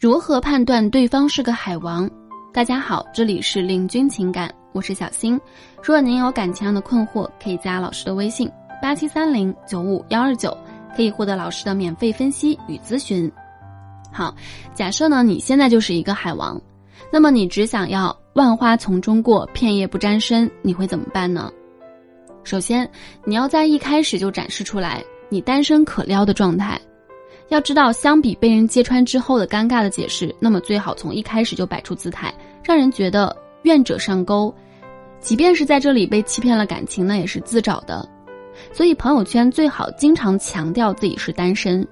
如何判断对方是个海王？大家好，这里是领军情感，我是小新。如果您有感情上的困惑，可以加老师的微信八七三零九五幺二九，可以获得老师的免费分析与咨询。好，假设呢你现在就是一个海王，那么你只想要万花丛中过，片叶不沾身，你会怎么办呢？首先，你要在一开始就展示出来你单身可撩的状态。要知道，相比被人揭穿之后的尴尬的解释，那么最好从一开始就摆出姿态，让人觉得愿者上钩。即便是在这里被欺骗了感情，那也是自找的。所以朋友圈最好经常强调自己是单身，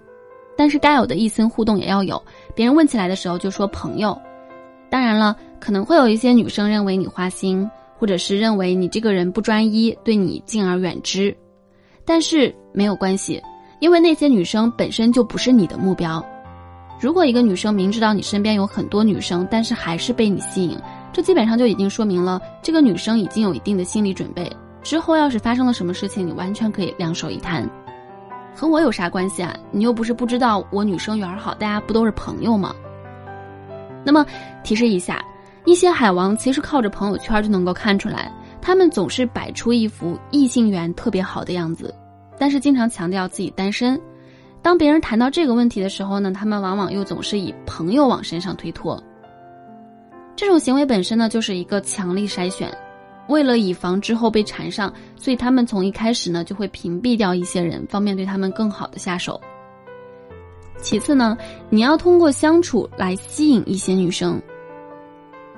但是该有的异性互动也要有。别人问起来的时候就说朋友。当然了，可能会有一些女生认为你花心，或者是认为你这个人不专一，对你敬而远之。但是没有关系。因为那些女生本身就不是你的目标。如果一个女生明知道你身边有很多女生，但是还是被你吸引，这基本上就已经说明了这个女生已经有一定的心理准备。之后要是发生了什么事情，你完全可以两手一摊。和我有啥关系啊？你又不是不知道我女生缘好，大家不都是朋友吗？那么提示一下，一些海王其实靠着朋友圈就能够看出来，他们总是摆出一副异性缘特别好的样子。但是经常强调自己单身，当别人谈到这个问题的时候呢，他们往往又总是以朋友往身上推脱。这种行为本身呢，就是一个强力筛选，为了以防之后被缠上，所以他们从一开始呢就会屏蔽掉一些人，方便对他们更好的下手。其次呢，你要通过相处来吸引一些女生，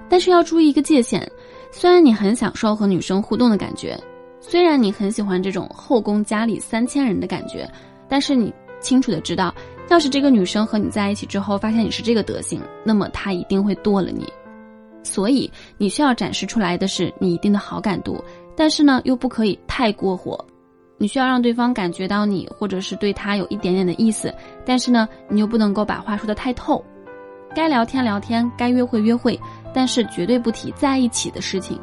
但是要注意一个界限，虽然你很享受和女生互动的感觉。虽然你很喜欢这种后宫佳丽三千人的感觉，但是你清楚的知道，要是这个女生和你在一起之后发现你是这个德行，那么她一定会剁了你。所以你需要展示出来的是你一定的好感度，但是呢又不可以太过火。你需要让对方感觉到你，或者是对他有一点点的意思，但是呢你又不能够把话说的太透。该聊天聊天，该约会约会，但是绝对不提在一起的事情。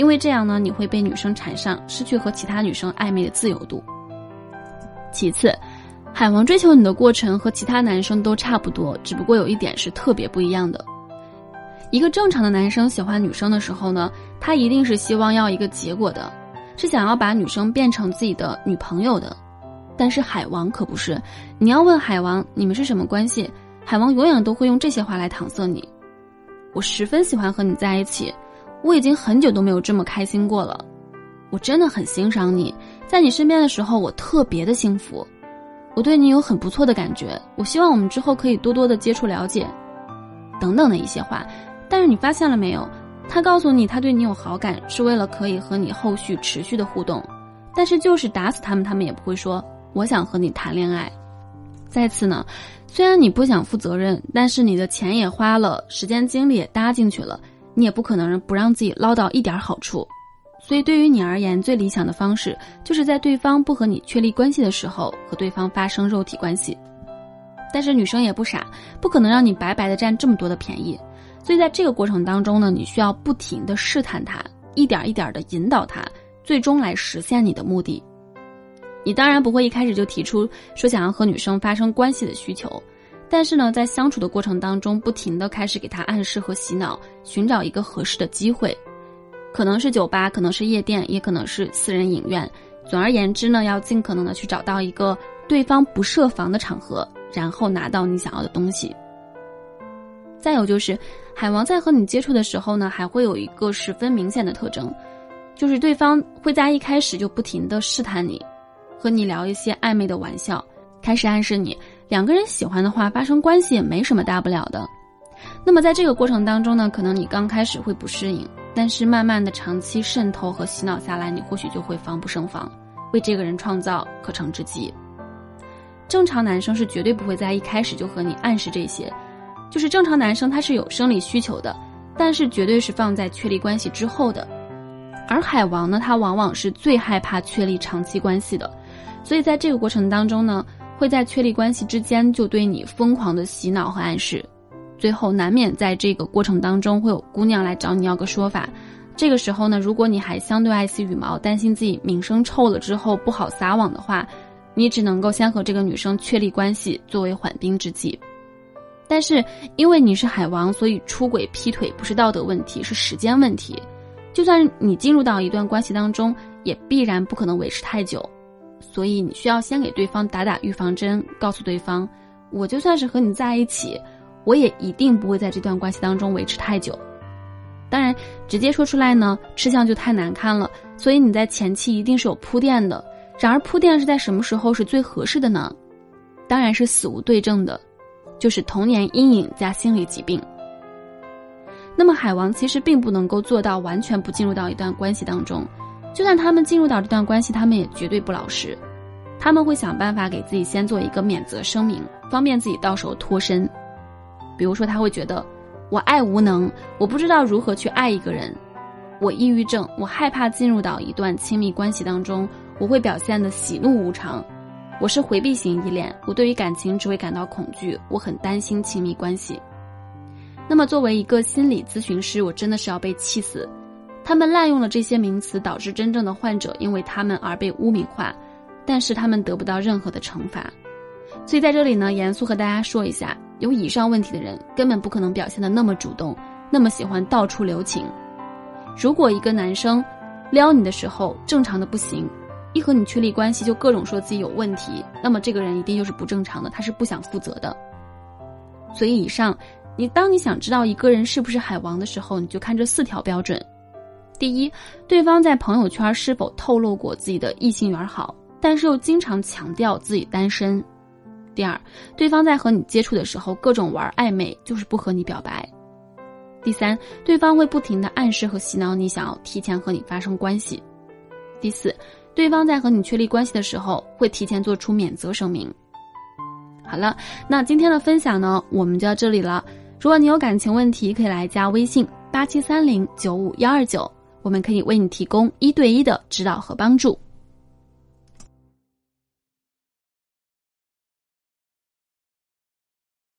因为这样呢，你会被女生缠上，失去和其他女生暧昧的自由度。其次，海王追求你的过程和其他男生都差不多，只不过有一点是特别不一样的。一个正常的男生喜欢女生的时候呢，他一定是希望要一个结果的，是想要把女生变成自己的女朋友的。但是海王可不是，你要问海王你们是什么关系，海王永远都会用这些话来搪塞你。我十分喜欢和你在一起。我已经很久都没有这么开心过了，我真的很欣赏你，在你身边的时候我特别的幸福，我对你有很不错的感觉，我希望我们之后可以多多的接触了解，等等的一些话。但是你发现了没有？他告诉你他对你有好感，是为了可以和你后续持续的互动，但是就是打死他们，他们也不会说我想和你谈恋爱。再次呢，虽然你不想负责任，但是你的钱也花了，时间精力也搭进去了。你也不可能不让自己捞到一点好处，所以对于你而言，最理想的方式就是在对方不和你确立关系的时候，和对方发生肉体关系。但是女生也不傻，不可能让你白白的占这么多的便宜，所以在这个过程当中呢，你需要不停的试探他，一点一点的引导他，最终来实现你的目的。你当然不会一开始就提出说想要和女生发生关系的需求。但是呢，在相处的过程当中，不停的开始给他暗示和洗脑，寻找一个合适的机会，可能是酒吧，可能是夜店，也可能是私人影院。总而言之呢，要尽可能的去找到一个对方不设防的场合，然后拿到你想要的东西。再有就是，海王在和你接触的时候呢，还会有一个十分明显的特征，就是对方会在一开始就不停的试探你，和你聊一些暧昧的玩笑，开始暗示你。两个人喜欢的话，发生关系也没什么大不了的。那么在这个过程当中呢，可能你刚开始会不适应，但是慢慢的长期渗透和洗脑下来，你或许就会防不胜防，为这个人创造可乘之机。正常男生是绝对不会在一开始就和你暗示这些，就是正常男生他是有生理需求的，但是绝对是放在确立关系之后的。而海王呢，他往往是最害怕确立长期关系的，所以在这个过程当中呢。会在确立关系之间就对你疯狂的洗脑和暗示，最后难免在这个过程当中会有姑娘来找你要个说法。这个时候呢，如果你还相对爱惜羽毛，担心自己名声臭了之后不好撒网的话，你只能够先和这个女生确立关系作为缓兵之计。但是因为你是海王，所以出轨劈腿不是道德问题，是时间问题。就算你进入到一段关系当中，也必然不可能维持太久。所以你需要先给对方打打预防针，告诉对方，我就算是和你在一起，我也一定不会在这段关系当中维持太久。当然，直接说出来呢，吃相就太难看了。所以你在前期一定是有铺垫的。然而铺垫是在什么时候是最合适的呢？当然是死无对证的，就是童年阴影加心理疾病。那么海王其实并不能够做到完全不进入到一段关系当中，就算他们进入到这段关系，他们也绝对不老实，他们会想办法给自己先做一个免责声明，方便自己到时候脱身。比如说他会觉得。我爱无能，我不知道如何去爱一个人。我抑郁症，我害怕进入到一段亲密关系当中，我会表现的喜怒无常。我是回避型依恋，我对于感情只会感到恐惧，我很担心亲密关系。那么作为一个心理咨询师，我真的是要被气死。他们滥用了这些名词，导致真正的患者因为他们而被污名化，但是他们得不到任何的惩罚。所以在这里呢，严肃和大家说一下。有以上问题的人根本不可能表现的那么主动，那么喜欢到处留情。如果一个男生撩你的时候正常的不行，一和你确立关系就各种说自己有问题，那么这个人一定就是不正常的，他是不想负责的。所以以上，你当你想知道一个人是不是海王的时候，你就看这四条标准：第一，对方在朋友圈是否透露过自己的异性缘好，但是又经常强调自己单身。第二，对方在和你接触的时候各种玩暧昧，就是不和你表白。第三，对方会不停的暗示和洗脑你，想要提前和你发生关系。第四，对方在和你确立关系的时候，会提前做出免责声明。好了，那今天的分享呢，我们就到这里了。如果你有感情问题，可以来加微信八七三零九五幺二九，我们可以为你提供一对一的指导和帮助。